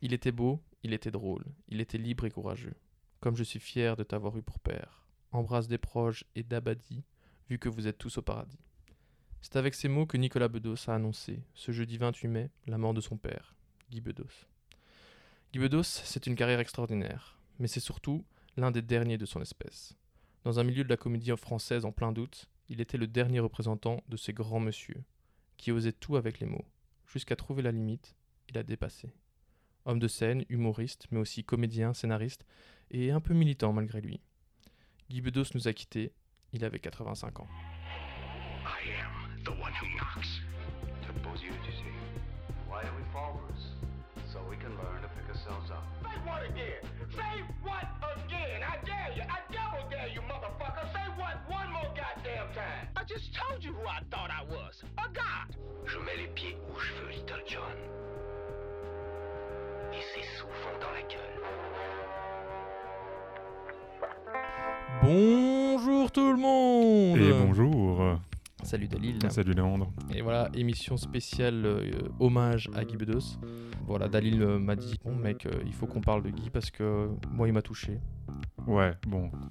Il était beau, il était drôle, il était libre et courageux. Comme je suis fier de t'avoir eu pour père. Embrasse des proches et d'Abadi, vu que vous êtes tous au paradis. C'est avec ces mots que Nicolas Bedos a annoncé, ce jeudi 28 mai, la mort de son père, Guy Bedos. Guy Bedos, c'est une carrière extraordinaire, mais c'est surtout l'un des derniers de son espèce. Dans un milieu de la comédie française en plein doute, il était le dernier représentant de ces grands monsieur, qui osaient tout avec les mots. Jusqu'à trouver la limite, il a dépassé. Homme de scène, humoriste, mais aussi comédien, scénariste, et un peu militant malgré lui. Guy Bedos nous a quittés, il avait 85 ans. I am the one who knocks. Suppose you to see. Why do we Bruce? So we can learn to pick ourselves up. Say what again? Say what again? I dare you. I double dare you, motherfucker. Say what one more goddamn time. I just told you who I thought I was. A god. Je mets les pieds où je veux, Little John. Et c'est souvent dans la gueule. Bonjour tout le monde Et bonjour. Salut Dalil. Salut Léandre. Et voilà, émission spéciale euh, hommage à Guy Bedos. Voilà, Dalil euh, m'a dit, bon mec, euh, il faut qu'on parle de Guy parce que moi il m'a touché. Ouais, bon.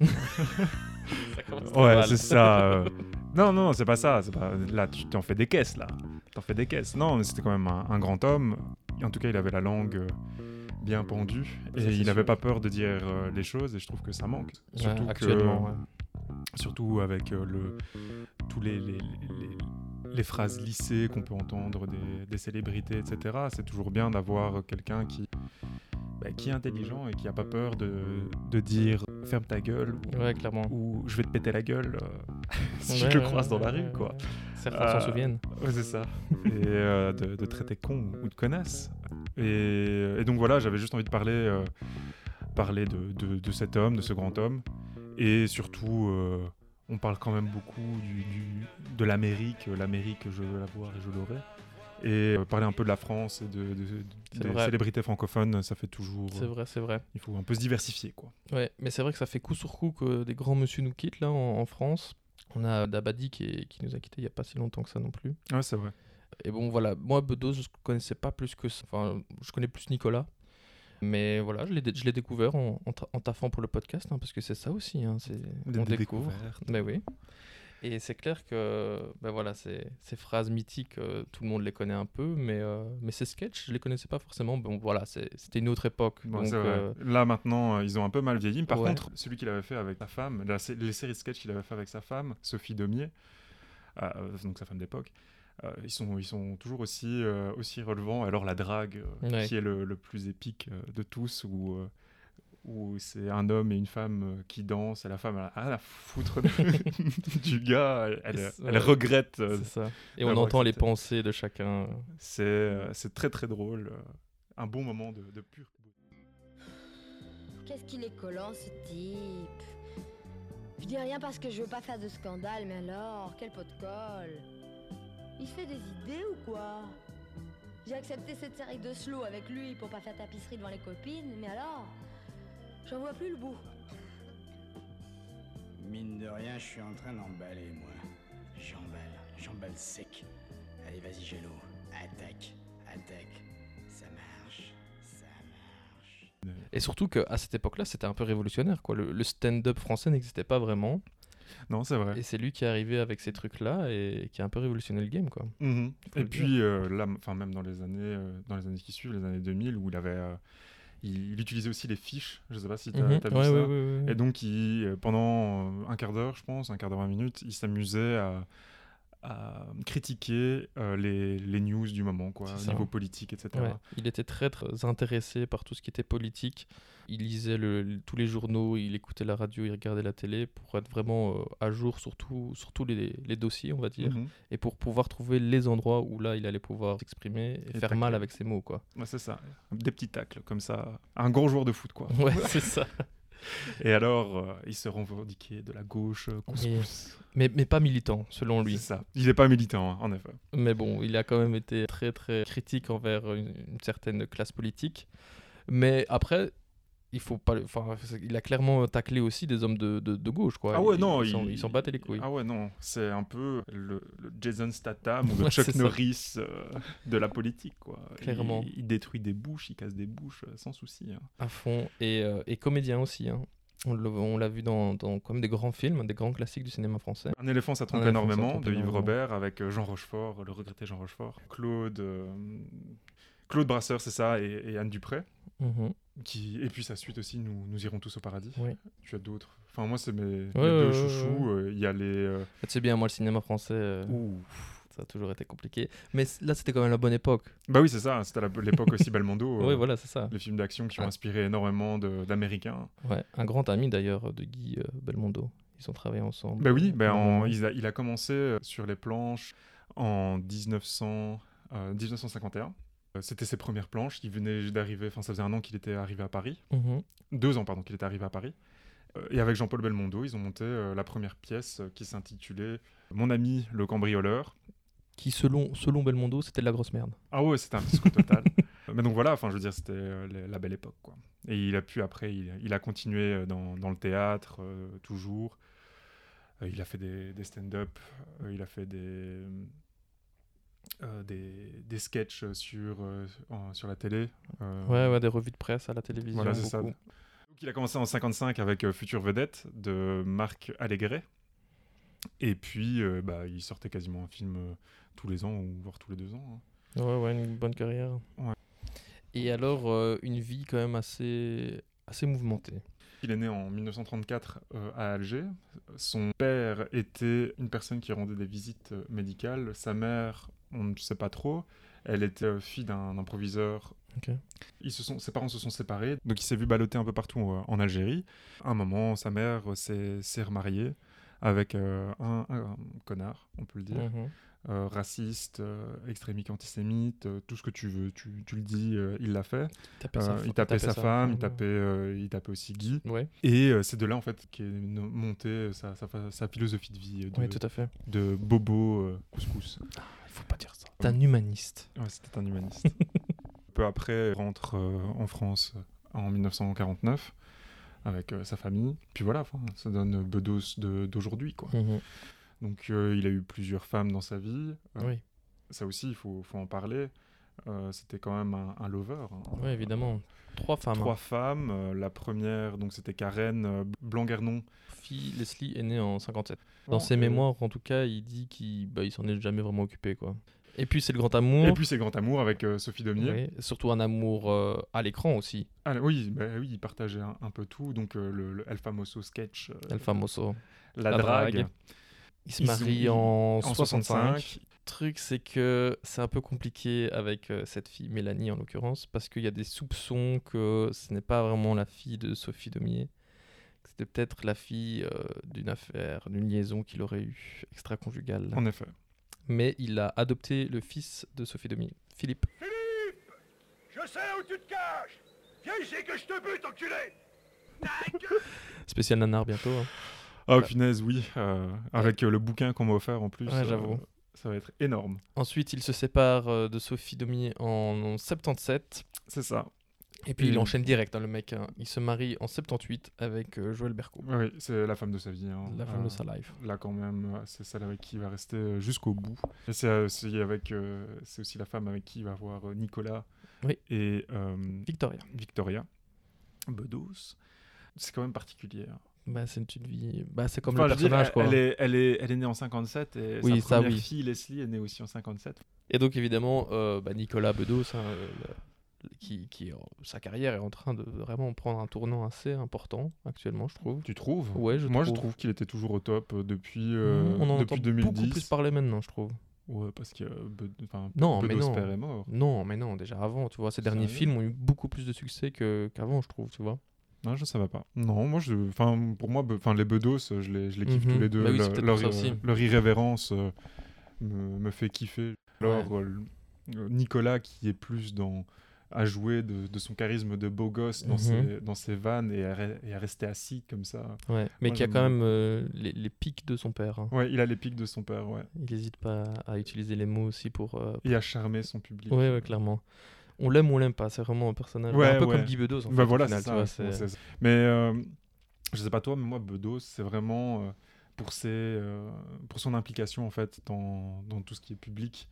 Ça commence Ouais, c'est ça. euh. Non, non, c'est pas ça. Pas... Là, tu t'en fais des caisses, là. T'en fais des caisses. Non, mais c'était quand même un, un grand homme. En tout cas, il avait la langue euh, bien pendue. Et il n'avait pas peur de dire euh, les choses. Et je trouve que ça manque. Ouais, Surtout que- actuellement, ouais. Surtout avec euh, le, tous les, les, les- les phrases lissées qu'on peut entendre des, des célébrités, etc. C'est toujours bien d'avoir quelqu'un qui, bah, qui est intelligent et qui n'a pas peur de, de dire ferme ta gueule ou, Ouais, clairement. ou je vais te péter la gueule si je le croise dans la rue, quoi. Certains Euh, s'en souviennent. Ouais, c'est ça. et euh, de, de traiter con ou de connasse. Et, et donc voilà, j'avais juste envie de parler, euh, parler de, de- de cet homme, de ce grand homme. Et surtout, euh, on parle quand même beaucoup du, du- de l'Amérique. L'Amérique, je veux la voir et je l'aurai. Et euh, parler un peu de la France et de, de- de- des vrai. célébrités francophones, ça fait toujours. C'est vrai, c'est vrai. Il faut un peu se diversifier, quoi. Ouais, mais c'est vrai que ça fait coup sur coup que des grands monsieur nous quittent là en, en France. On a Dabadi qui, est- qui nous a quittés il n'y a pas si longtemps que ça non plus. Ouais, c'est vrai. Et bon, voilà, moi, Bedos, je connaissais pas plus que ça. Enfin, je connais plus Nicolas. Mais voilà, je l'ai découvert en, en, en taffant pour le podcast, hein, parce que c'est ça aussi. Hein, on découvre. Ben oui. Et c'est clair que ben voilà, ces, ces phrases mythiques, euh, tout le monde les connaît un peu, mais, euh, mais ces sketchs, je les connaissais pas forcément. Bon, voilà, c'était une autre époque. Bon, donc, euh, Là maintenant, ils ont un peu mal vieilli. Par Ouais. contre, celui qu'il avait fait avec sa femme, la les séries de sketchs qu'il avait fait avec sa femme, Sophie Domier, euh, donc sa femme d'époque, euh, ils, sont, ils sont toujours aussi, euh, aussi relevants. Alors la drague, euh, Ouais. qui est le, le plus épique de tous, où, où c'est un homme et une femme euh, qui dansent, et la femme elle a rien à foutre de- du gars, elle, regrette. euh, ça. Et on entend les pensées de chacun. c'est euh, c'est très très drôle. un bon moment de, de pure Qu'est-ce qu'il est collant ce type? Je dis rien parce que je veux pas faire de scandale, mais alors, quel pot de colle? Il se fait des idées ou quoi? J'ai accepté cette série de slow avec lui pour pas faire tapisserie devant les copines, mais alors J'en vois plus le bout. Mine de rien, je suis en train d'emballer, moi. J'emballe, j'emballe sec. Allez, vas-y, Gélo. Attaque, attaque. Ça marche, ça marche. Et surtout qu'à cette époque-là, c'était un peu révolutionnaire. Quoi. Le, le stand-up français n'existait pas vraiment. Non, c'est vrai. Et c'est lui qui est arrivé avec ces trucs-là et qui a un peu révolutionné le game. Quoi. Mhm. Et puis euh, là, enfin même dans les années, euh, dans les années qui suivent, les années 2000, où il avait, euh, il, il utilisait aussi les fiches. Je sais pas si tu as, Mhm. vu Ouais, ça. ouais, ouais, ouais. Et donc, il, euh, pendant euh, un quart d'heure, je pense, un quart d'heure, 20 minutes, il s'amusait à, à critiquer euh, les, les news du moment, quoi, niveau politique, etc. Ouais, il était très, très intéressé par tout ce qui était politique. Il lisait le- tous les journaux, il écoutait la radio, il regardait la télé pour être vraiment euh, à jour sur, tout- sur tous les, les dossiers, on va dire, Mhm. et pour pouvoir trouver les endroits où là il allait pouvoir s'exprimer et, Et faire mal avec ses mots. quoi. Ouais, c'est ça. Des petits tacles, comme ça. Un grand joueur de foot, quoi. Ouais, c'est ça. Et alors, euh, il se revendiquait de la gauche, euh, couscous. Mais, mais pas militant, selon lui. C'est ça. Il n'est pas militant, hein, en effet. Mais bon, il a quand même été très très critique envers une, une certaine classe politique. Mais après, il faut pas. Enfin, il a clairement taclé aussi des hommes de, de, de gauche, quoi. Ah ouais, non, il- ils s'en battaient les couilles. Ah ouais, non, c'est un peu le, le Jason Statham ou le Ouais, Chuck. Norris euh, de la politique, quoi. Clairement. Il, il détruit des bouches, il casse des bouches euh, sans souci. hein. À fond. Et, euh, et comédien aussi. hein. On l'a vu dans, dans comme des grands films, des grands classiques du cinéma français. Un éléphant, ça trompe ça énormément, de Yves. Robert avec Jean Rochefort, le regretté Jean Rochefort. Claude, euh, Claude Brasseur, c'est ça, et, et Anne Dupré. Mhm. Qui... Et puis sa suite aussi, nous, nous irons tous au paradis. Oui. Tu as d'autres. Enfin, moi, c'est mes, mes Ouais, deux ouais, chouchous. ouais, euh, Il y a les. euh, En fait, c'est bien, moi, le cinéma français, euh, ouh. ça a toujours été compliqué. Mais là, c'était quand même la bonne époque. Bah oui, c'est ça, c'était la- l'époque aussi Belmondo. Oui, voilà, c'est ça. Les films d'action qui ont inspiré énormément de- d'Américains. Ouais, un grand ami d'ailleurs de Guy euh, Belmondo. Ils ont travaillé ensemble. Bah oui, euh, bah en- il, a, il a commencé sur les planches en 1900, euh, 1951. Euh, C'était ses premières planches. Il venait d'arriver, enfin ça faisait un an qu'il était arrivé à Paris. Mhm. Deux ans, pardon, qu'il était arrivé à Paris. Euh, et avec Jean-Paul Belmondo, ils ont monté euh, la première pièce qui s'intitulait Mon ami le cambrioleur. Qui, selon, selon Belmondo, c'était de la grosse merde. Ah ouais, c'était un fiasco total. Mais donc voilà, enfin je veux dire, c'était la- belle époque. Quoi. Et il a pu après, il, il a continué dans, dans le théâtre, euh, toujours. Euh, il a fait des, des stand-up, euh, il a fait des, euh, des, des sketchs sur, euh, en- sur la télé. euh, Ouais, ouais, des revues de presse à la télévision. Voilà, c'est ça. Donc il a commencé en 55 avec euh, Future Vedette de Marc Allégret. Et puis, bah, il sortait quasiment un film tous les ans, ou voire tous les deux ans. hein. Ouais, ouais, une bonne carrière. Ouais. Et alors, une vie quand même assez, assez mouvementée. Il est né en 1934 euh, à Alger. Son père était une personne qui rendait des visites médicales. Sa mère, on ne sait pas trop. Elle était euh, fille d'un d'un proviseur. Ok. Ils se sont, ses parents se sont séparés, donc il s'est vu balloter un peu partout euh, en Algérie. À un moment, sa mère s'est remariée avec euh, un, un connard, on peut le dire, Mhm. Euh, raciste, euh, extrémique antisémite, tout ce que tu veux, tu, tu le dis, il l'a fait. Il tapait, sa, il fa- tapait sa femme, il tapait, il tapait aussi Guy. Ouais, Et c'est de là en fait qu'est montée sa, sa, fa- sa philosophie de vie de, ouais, tout à fait. de Bobo Couscous. Il faut pas dire ça. T'es un humaniste. Ouais, c'était un humaniste. Peu après, il rentre euh, en France euh, en 1949 avec euh, sa famille. Puis voilà, ça donne Bedos d'aujourd'hui. quoi. Mhm. Donc euh, il a eu plusieurs femmes dans sa vie. Euh, Oui, Ça aussi, il faut, faut en parler. Euh, c'était quand même un, un lover. hein. ouais, évidemment. Trois femmes. Trois hein. femmes. euh, la première, donc c'était Karen euh, Blanguernon. Fille, Leslie est née en 57. Dans ses et- mémoires, en tout cas, il dit qu'il bah, il s'en est jamais vraiment occupé. quoi. Et puis, c'est le grand amour. Et puis c'est Grand Amour avec euh, Sophie Demier. Oui, surtout un amour euh, à l'écran aussi. Ah, oui, bah oui, il partageait un, un peu tout. Donc euh, le, le El Famoso sketch, euh, El Famoso. la, la drague, drague. Il se Ils marie ont- en, en 65. 65. Le truc, c'est que c'est un peu compliqué avec euh, cette fille, Mélanie en l'occurrence, parce qu'il y a des soupçons que ce n'est pas vraiment la fille de Sophie Domier. C'était peut-être la fille euh, d'une affaire, d'une liaison qu'il aurait eue extra-conjugale. En effet. Mais il a adopté le fils de Sophie Domier, Philippe. Philippe Je sais où tu te caches Viens ici que je te bute, enculé Spécial nanar bientôt. hein. Ah, punaise, oui. euh, avec euh, le bouquin qu'on m'a offert en plus. Ouais, euh, j'avoue. ça va être énorme. Ensuite, il se sépare de Sophie Domier en, en 77. C'est ça. Et puis il Et- enchaîne direct, hein, le mec. hein. Il se marie en 78 avec euh, Joël Berco, Oui, oui, c'est la femme de sa vie. hein. la femme Euh, de sa life. Là, quand même, euh, c'est celle avec qui il va rester euh, jusqu'au bout. Et c'est euh, c'est avec, euh, c'est aussi la femme avec qui il va avoir euh, Nicolas Oui. et euh, Victoria. Victoria. Bedos. C'est quand même particulier. Bah, c'est une vie. Bah, c'est comme Enfin, le dire, personnage, elle, quoi. elle est, elle, est, elle est née en 57 et Oui, sa ça, première oui. fille, Leslie, est née aussi en 57. Et donc, évidemment, euh, bah, Nicolas Bedos, euh, le- qui, qui, euh, sa carrière est en train de vraiment prendre un tournant assez important actuellement, je trouve. Tu trouves Ouais, je Moi, trouve. je trouve qu'il était toujours au top euh, depuis, euh, on en depuis entend 2010. beaucoup plus parler maintenant, je trouve. Ouais, parce que enfin, Non, mais non. est mort. Non, mais non, déjà avant, tu vois, ces derniers films ont eu beaucoup plus de succès qu'avant, je trouve, tu vois. Non, je savais pas. Non, moi, je, pour moi, enfin, les Bedos, euh, je les, je les kiffe tous les deux. Bah oui, leur, leur, euh, irrévérence euh, me, me fait kiffer. Alors, Nicolas, qui est plus dans à jouer de, de son charisme de beau gosse dans, Mhm. ses, dans ses vannes et à, re- et à rester assis comme ça. Ouais. Mais qui a quand même euh, les, les pics de son père. hein. Ouais, il a les pics de son père, ouais. Il n'hésite pas à utiliser les mots aussi pour. euh, Et à charmer son public. Ouais, ouais, clairement. on l'aime ou on l'aime pas. C'est vraiment un personnage. Ouais, un peu ouais. comme Guy Bedos. En Bah fait, voilà, final, ça, vois. Mais euh, je sais pas toi, mais moi, Bedos, c'est vraiment euh, pour, ses, pour son implication en fait dans, dans tout ce qui est public.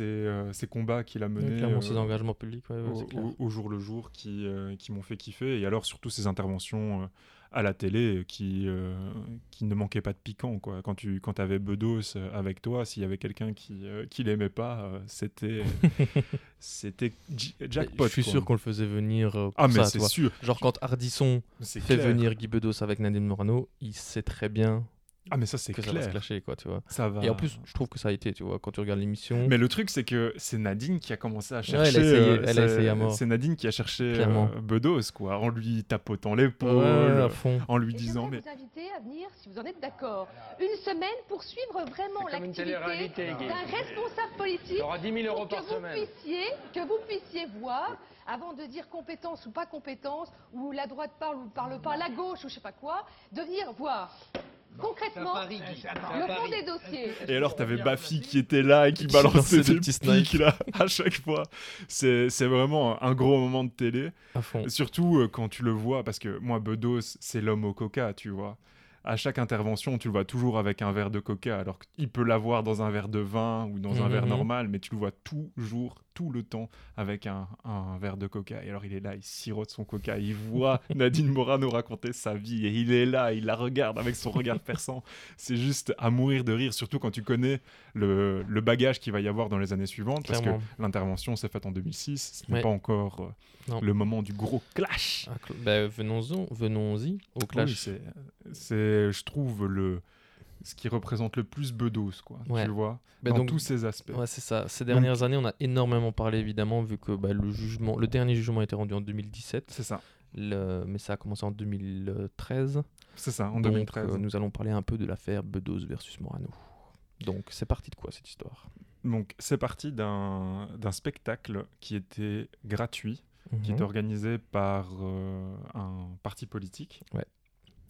Euh, ces combats qu'il a menés Clairement, euh, ses engagements publics. ouais, ouais, au, c'est clair. au- au jour le jour qui, euh, qui m'ont fait kiffer. Et alors surtout ses interventions à la télé qui, euh, qui ne manquaient pas de piquant. Quoi. Quand tu quand avais Bedos avec toi, s'il y avait quelqu'un qui, euh, qui l'aimait pas, euh, c'était c'était jackpot. Je suis quoi. sûr qu'on le faisait venir pour Ah mais c'est sûr. Genre quand Ardisson C'est fait clair. venir Guy Bedos avec Nadine Morano, il sait très bien Ah mais ça c'est que ça va se clair. clasher, quoi, tu vois. Ça va. Et en plus, je trouve que ça a été, tu vois, quand tu regardes l'émission. Mais le truc, c'est que c'est Nadine qui a commencé à elle a chercher. essayé- euh, elle a c'est- essayé à mort. C'est Nadine qui a cherché euh, Bedos, quoi, en lui tapotant l'épaule, Ouais, à fond. en lui Et disant mais. vous inviter à venir, si vous en êtes d'accord, une semaine pour suivre vraiment l'activité d'un responsable politique Il aura 10 000 euros pour que par vous semaine. puissiez, que vous puissiez voir, avant de dire compétence ou pas compétence, ou la droite parle ou ne parle pas, la gauche ou je sais pas quoi, de venir voir concrètement le fond des dossiers. Et alors, t'avais Bafi qui était là et qui Qui balançait lançait des des petits snipes. là à chaque fois. C'est c'est vraiment un gros moment de télé. À fond. Surtout euh, quand tu le vois, parce que moi, Bedos, c'est l'homme au coca, tu vois. À chaque intervention, tu le vois toujours avec un verre de coca, alors qu'il peut l'avoir dans un verre de vin ou dans un Mhm. verre normal, mais tu le vois toujours, tout le temps avec un, un verre de coca. Et alors, il est là, il sirote son coca, il voit Nadine Morano raconter sa vie, et il est là, il la regarde avec son regard perçant. C'est juste à mourir de rire, surtout quand tu connais le, le bagage qu'il va y avoir dans les années suivantes, parce que l'intervention s'est faite en 2006, ce n'est Ouais. pas encore euh, le moment du gros clash. Ah, cl- bah, venons-en, venons-y au clash. Oui, c'est, je trouve, le, ce qui représente le plus Bedos, quoi. Ouais. Tu vois, Bah, dans donc- tous ses aspects. Ouais, c'est ça. Ces dernières années, on a énormément parlé, évidemment, vu que bah, le jugement, le dernier jugement a été rendu en 2017, C'est ça, le- mais ça a commencé en 2013. c'est ça, en Donc, 2013. euh, nous allons parler un peu de l'affaire Bedos versus Morano. Donc, c'est parti de quoi cette histoire? Donc, c'est parti d'un, spectacle qui était gratuit, qui Mhm. était organisé par euh, un parti politique.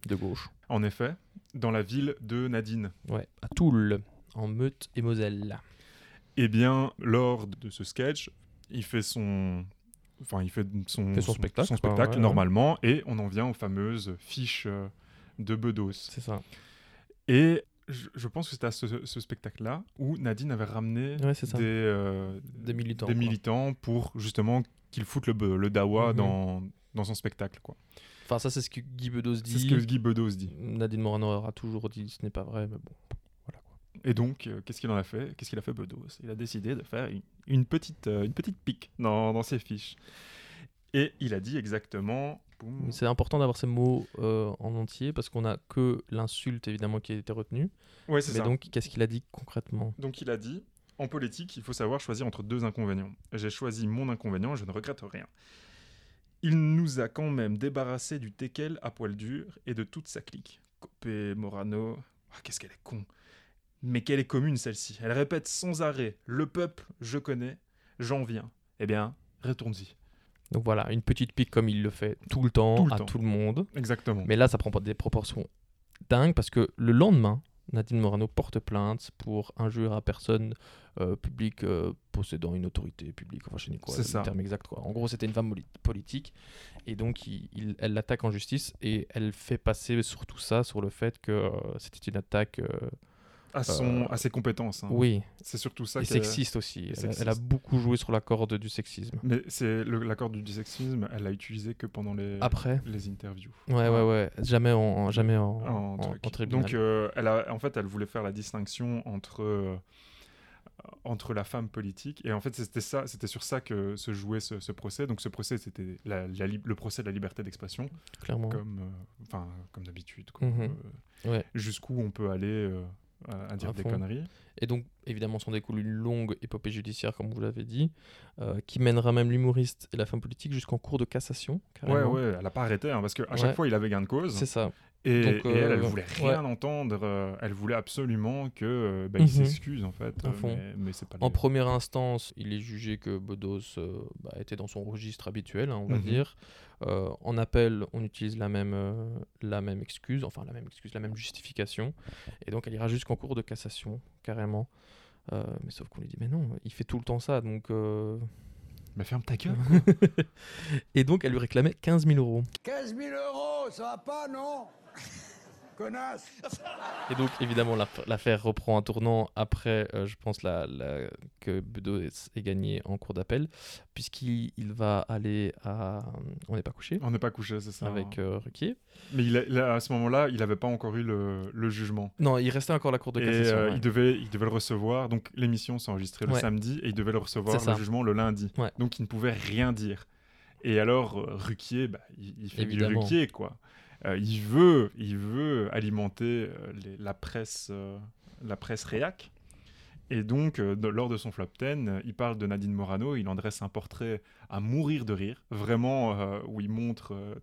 De gauche. En effet, dans la ville de Nadine. Ouais, à Toul, en Meute et Moselle. Eh bien, lors de ce sketch, il fait son. Enfin, il fait son, Fait son spectacle, quoi, spectacle ouais, ouais. normalement, et on en vient aux fameuses fiches euh, de Bedos. C'est ça. Et je, je pense que c'était à ce, ce spectacle-là où Nadine avait ramené Ouais, des, euh, Des militants. des militants pour justement qu'ils foutent le, le dawa Mhm. dans, dans son spectacle. Quoi. Enfin, ça, c'est ce que Guy Bedos dit. C'est ce que Guy Bedos dit. Nadine Morano aura toujours dit ce n'est pas vrai, mais bon. Voilà quoi. Et donc, euh, qu'est-ce qu'il en a fait? Qu'est-ce qu'il a fait Bedos? Il a décidé de faire une, une petite, euh, une petite pique dans, dans ses fiches. Et il a dit exactement... C'est important d'avoir ces mots euh, en entier parce qu'on a que l'insulte évidemment qui a été retenue. Ouais, c'est Mais ça. donc, qu'est-ce qu'il a dit concrètement? Donc il a dit, en politique, il faut savoir choisir entre deux inconvénients. J'ai choisi mon inconvénient et je ne regrette rien. Il nous a quand même débarrassé du teckel à poil dur et de toute sa clique. Copé, Morano, ah, qu'est-ce qu'elle est con. Mais quelle est commune celle-ci Elle répète sans arrêt, le peuple, je connais, j'en viens. Eh bien, retourne-y. Donc voilà, une petite pique comme il le fait tout le temps, Tout le à temps. tout le monde. Exactement. Mais là, ça prend pas des proportions dingues parce que le lendemain, Nadine Morano porte plainte pour injure à personne euh, publique euh, possédant une autorité publique. Enfin, je sais pas quoi, C'est le terme exact. Quoi. En gros, c'était une femme poli- politique et donc il- il- elle l'attaque en justice et elle fait passer surtout ça sur le fait que euh, c'était une attaque, à, son, euh, à ses compétences. hein. oui, C'est surtout ça et sexiste aussi. Elle, sexiste. elle a beaucoup joué sur la corde du sexisme. Mais c'est le- l'accord du sexisme, elle l'a utilisé que pendant les, Après, les interviews. ouais, ouais, ouais, jamais en, jamais en, en en- truc. en tribunal. Donc, euh, elle a, en fait, elle voulait faire la distinction entre, euh, entre la femme politique. Et en fait, c'était ça, c'était sur ça que se jouait ce, ce procès. Donc, ce procès, c'était la- la le procès de la liberté d'expression, clairement. comme, euh, comme d'habitude. Mhm. Ouais. Jusqu'où on peut aller à, à dire À des conneries. Et donc, évidemment, s'en découle une longue épopée judiciaire, comme vous l'avez dit, euh, qui mènera même l'humoriste et la femme politique jusqu'en cours de cassation. Ouais, carrément. ouais, elle a pas arrêté, hein, parce qu'à Ouais. chaque fois, il avait gain de cause. C'est ça. Et, Donc, et elle, elle euh, voulait rien entendre. euh, elle voulait absolument que euh, bah, Mhm. il s'excuse, en fait. Mais mais c'est pas En première instance, il est jugé que Bedos euh, bah, était dans son registre habituel, hein, on va Mhm. dire. Euh, en appel, on utilise la même, euh, la même excuse, enfin la même excuse, la même justification. Et donc, elle ira jusqu'en cours de cassation, carrément. Euh, mais sauf qu'on lui dit, mais non, il fait tout le temps ça, donc... euh, Mais ferme ta gueule. Et donc, elle lui réclamait 15 000 euros. 15 000 euros, ça va pas, non? Connasse Et donc, évidemment, l'aff- l'affaire reprend un tournant après, euh, je pense, la, la- que Bedos ait gagné en cours d'appel, puisqu'il il va aller à. On n'est pas couché On n'est pas couché, c'est ça. avec euh, Ruquier. Mais il a- il a- à ce moment-là, il n'avait pas encore eu le, le jugement. Non, il restait encore la cour de Et cassation. euh, ouais. il, devait, il devait le recevoir. Donc l'émission s'est enregistrée le Ouais. samedi et il devait le recevoir, le jugement, le lundi. Ouais. Donc il ne pouvait rien dire. Et alors, euh, Ruquier, bah, il, il fait Évidemment. du Ruquier, quoi. Euh, il, veut, il veut alimenter euh, les- la presse, euh, la presse réac. Et donc, euh, de- lors de son flop 10, euh, il parle de Nadine Morano, il en dresse un portrait à mourir de rire, vraiment, euh, où il montre euh,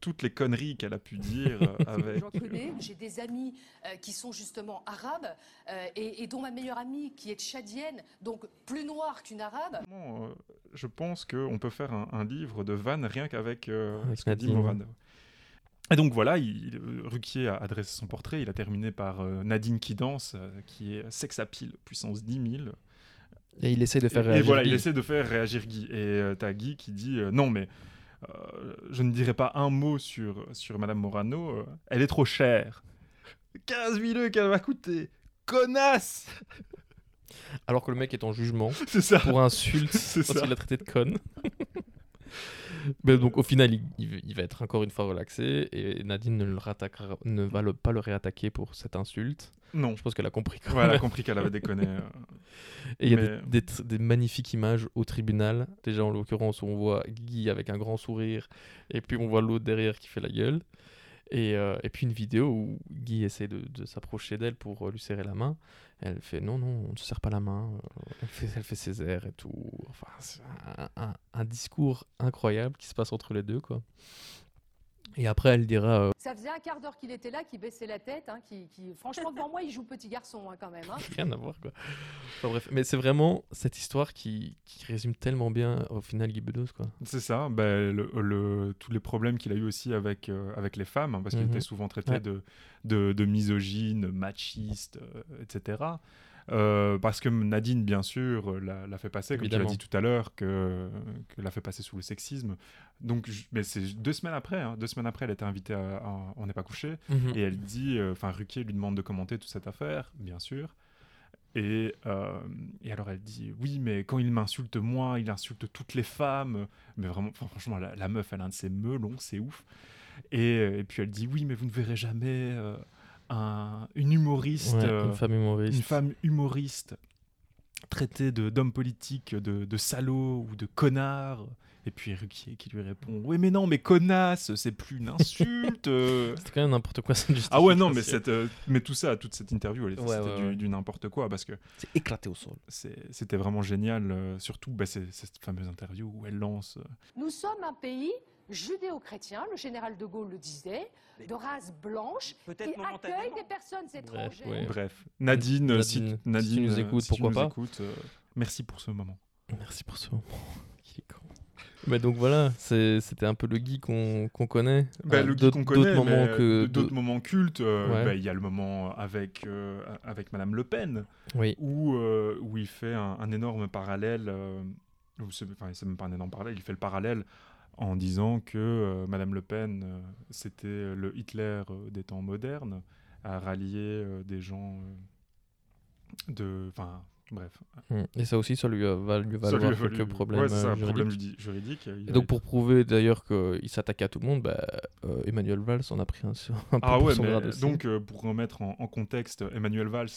toutes les conneries qu'elle a pu dire avec... J'en connais, j'ai des amis euh, qui sont justement arabes euh, et, et dont ma meilleure amie qui est tchadienne, donc plus noire qu'une arabe. Euh, je pense qu'on peut faire un, un livre de vannes rien qu'avec euh, Nadine. Morano. Et donc voilà, il, euh, Ruquier a adressé son portrait, il a terminé par euh, Nadine qui danse, euh, qui est sex appeal, puissance 10 000. Et il essaie de faire et, et réagir voilà, Guy. il essaie de faire réagir Guy. Et euh, t'as Guy qui dit euh, non mais euh, je ne dirai pas un mot sur, sur Madame Morano, euh, elle est trop chère. 15 000 euros qu'elle va coûter Connasse Alors que le mec est en jugement C'est ça pour insulte C'est parce qu'il l'a traité de conne. Mais donc au final, il, va être encore une fois relaxé et Nadine ne, le rattaquera- ne va le- pas le réattaquer pour cette insulte. Non. Je pense qu'elle a compris. quand Ouais, elle a compris qu'elle avait déconné. euh. Et il y a des, des magnifiques images au tribunal. Déjà, en l'occurrence, où on voit Guy avec un grand sourire, et puis on voit l'autre derrière qui fait la gueule. Et, euh, et puis une vidéo où Guy essaie de, s'approcher d'elle pour euh, lui serrer la main. Elle fait non, non, on ne se serre pas la main. Elle fait, ses airs et tout. Enfin, un- un discours incroyable qui se passe entre les deux, quoi. Et après, elle dira euh, Ça faisait un quart d'heure qu'il était là, qu'il baissait la tête, hein, qui, qui- franchement devant moi il joue petit garçon hein, quand même. hein. rien à voir, quoi. Enfin, bref, mais c'est vraiment cette histoire qui, qui résume tellement bien au final Guy Bedos, quoi. C'est ça, ben, le, le- tous les problèmes qu'il a eu aussi avec, euh, avec les femmes, hein, parce qu'il Mhm. était souvent traité Ouais. de, de, de misogyne, machiste, euh, etc. Euh, parce que Nadine, bien sûr, euh, l'a l'a fait passer, comme tu l'as dit tout à l'heure, que, que l'a fait passer sous le sexisme. Donc, je- mais c'est deux semaines après, hein, deux semaines après, elle était invitée à, à On n'est pas couché, Mhm. et elle dit, euh, enfin, Ruquier lui demande de commenter toute cette affaire, bien sûr. Et, euh, et alors elle dit oui mais quand il m'insulte moi il insulte toutes les femmes mais vraiment franchement la, la meuf elle a un de ses melons c'est ouf et, euh, et puis elle dit oui mais vous ne verrez jamais euh, un, une humoriste Ouais, euh, une femme humoriste. une femme humoriste traitée de d'homme politique de, de salaud ou de connard et puis Ruquier qui lui répond oui mais non mais connasse c'est plus une insulte euh. C'était quand même n'importe quoi cette ah ouais non mais, cette, euh, mais tout ça toute cette interview Ouais, c'était ouais, du, ouais. du n'importe quoi parce que C'est éclaté au sol. c'est- c'était vraiment génial euh, surtout bah, cette fameuse interview où elle lance euh, Nous sommes un pays judéo-chrétien, le général de Gaulle le disait, de race blanche, qui accueille des personnes étrangères. ouais. bref Nadine, euh, si, Nadine, si tu nous euh, écoutes, si tu pourquoi nous pas écoutes, euh, merci pour ce moment Merci pour ce moment. Qu'il est con. Mais donc voilà, c'était un peu le Guy qu'on connaît. Bah, Euh, le Guy d'autres- qu'on connaît, D'autres moments cultes. euh, Ouais. bah, Il y a le moment avec, euh, avec Madame Le Pen, Oui. où, euh, où il fait un, un énorme parallèle. euh, ou c'est enfin, c'est même pas un énorme parallèle, il fait le parallèle en disant que euh, Madame Le Pen, euh, c'était le Hitler euh, des temps modernes, à rallier des gens de. Enfin, bref. Mm. Et ça aussi, ça lui va lui valoir lui quelques problèmes ouais, ça, problème juridiques. judi- juridique. Et donc été- pour prouver d'ailleurs qu'il s'attaquait à tout le monde, bah, euh, Emmanuel Valls en a pris un, un peu Ah pour ouais, son mais donc euh, pour remettre en, en contexte, Emmanuel Valls,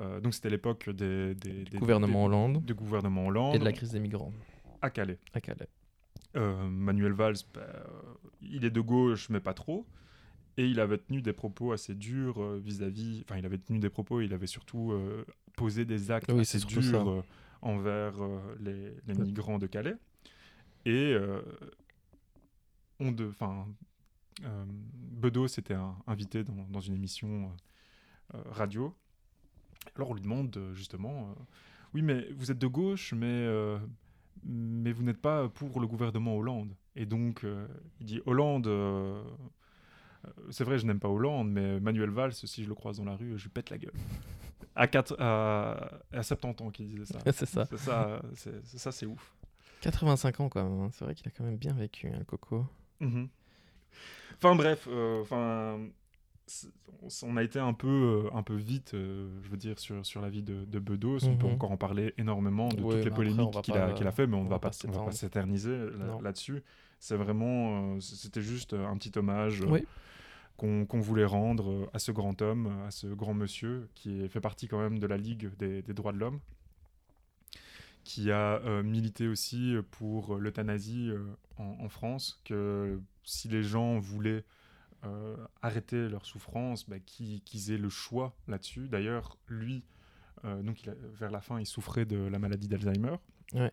euh, donc c'était l'époque des, des, des- gouvernement Hollande. du gouvernement Hollande Et de la crise des migrants à Calais. à Calais. Euh, Manuel Valls, bah, euh, il est de gauche, mais pas trop. Et il avait tenu des propos assez durs euh, vis-à-vis. Enfin, il avait tenu des propos, il avait surtout euh, posé des actes Oui, assez durs euh, envers les, migrants de Calais. Et on de, enfin, Bedos était un- invité dans, dans une émission radio. Alors on lui demande justement, oui mais vous êtes de gauche, mais mais vous n'êtes pas pour le gouvernement Hollande. Et donc euh, il dit Hollande. euh, c'est vrai, je n'aime pas Hollande, mais Manuel Valls, si je le croise dans la rue, je lui pète la gueule. À, quatre, à, à 70 ans qu'il disait ça. C'est ça. C'est ça, c'est ça, c'est ouf. 85 ans, quand même. hein. C'est vrai qu'il a quand même bien vécu, hein, le Coco. Mhm. Enfin bref, euh, enfin, on a été un peu, euh, un peu vite, euh, je veux dire, sur, sur la vie de, de Bedos. On peut Mhm. encore en parler énormément de Ouais, toutes les polémiques qu'il a, a fait, mais on ne va pas, s'éterniser là- là-dessus. C'est vraiment, euh, c'était juste un petit hommage. Oui. qu'on voulait rendre à ce grand homme, à ce grand monsieur, qui fait partie quand même de la Ligue des, des droits de l'homme, qui a euh, milité aussi pour l'euthanasie en, en France, que si les gens voulaient euh, arrêter leur souffrance, bah, qu'ils aient le choix là-dessus. D'ailleurs, lui, euh, donc il a- vers la fin, il souffrait de la maladie d'Alzheimer. Ouais.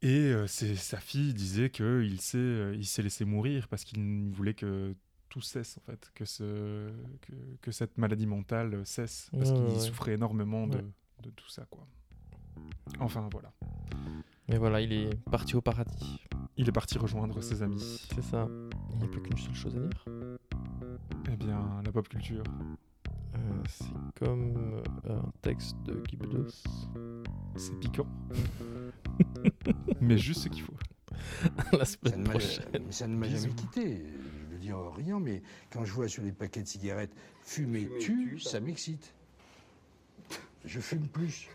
Et euh, sa fille disait qu'il s'est il s'est laissé mourir parce qu'il voulait que tout cesse, en fait, que, ce, que, que cette maladie mentale cesse, parce Ouais, qu'il ouais, souffrait énormément de, de tout ça. quoi. Enfin, voilà. Mais voilà, il est parti au paradis. Il est parti rejoindre ses amis. C'est ça. Il n'y a plus qu'une seule chose à dire. Eh bien, la pop culture. Euh, c'est comme euh, un texte de Guy Bedos. C'est piquant. Mais juste ce qu'il faut. La Ça semaine ne m'a- prochaine. mais ça ne m'a Bisous. jamais quitté. Je veux dire rien, mais quand je vois sur les paquets de cigarettes fumer tu, ça m'excite. Je fume plus.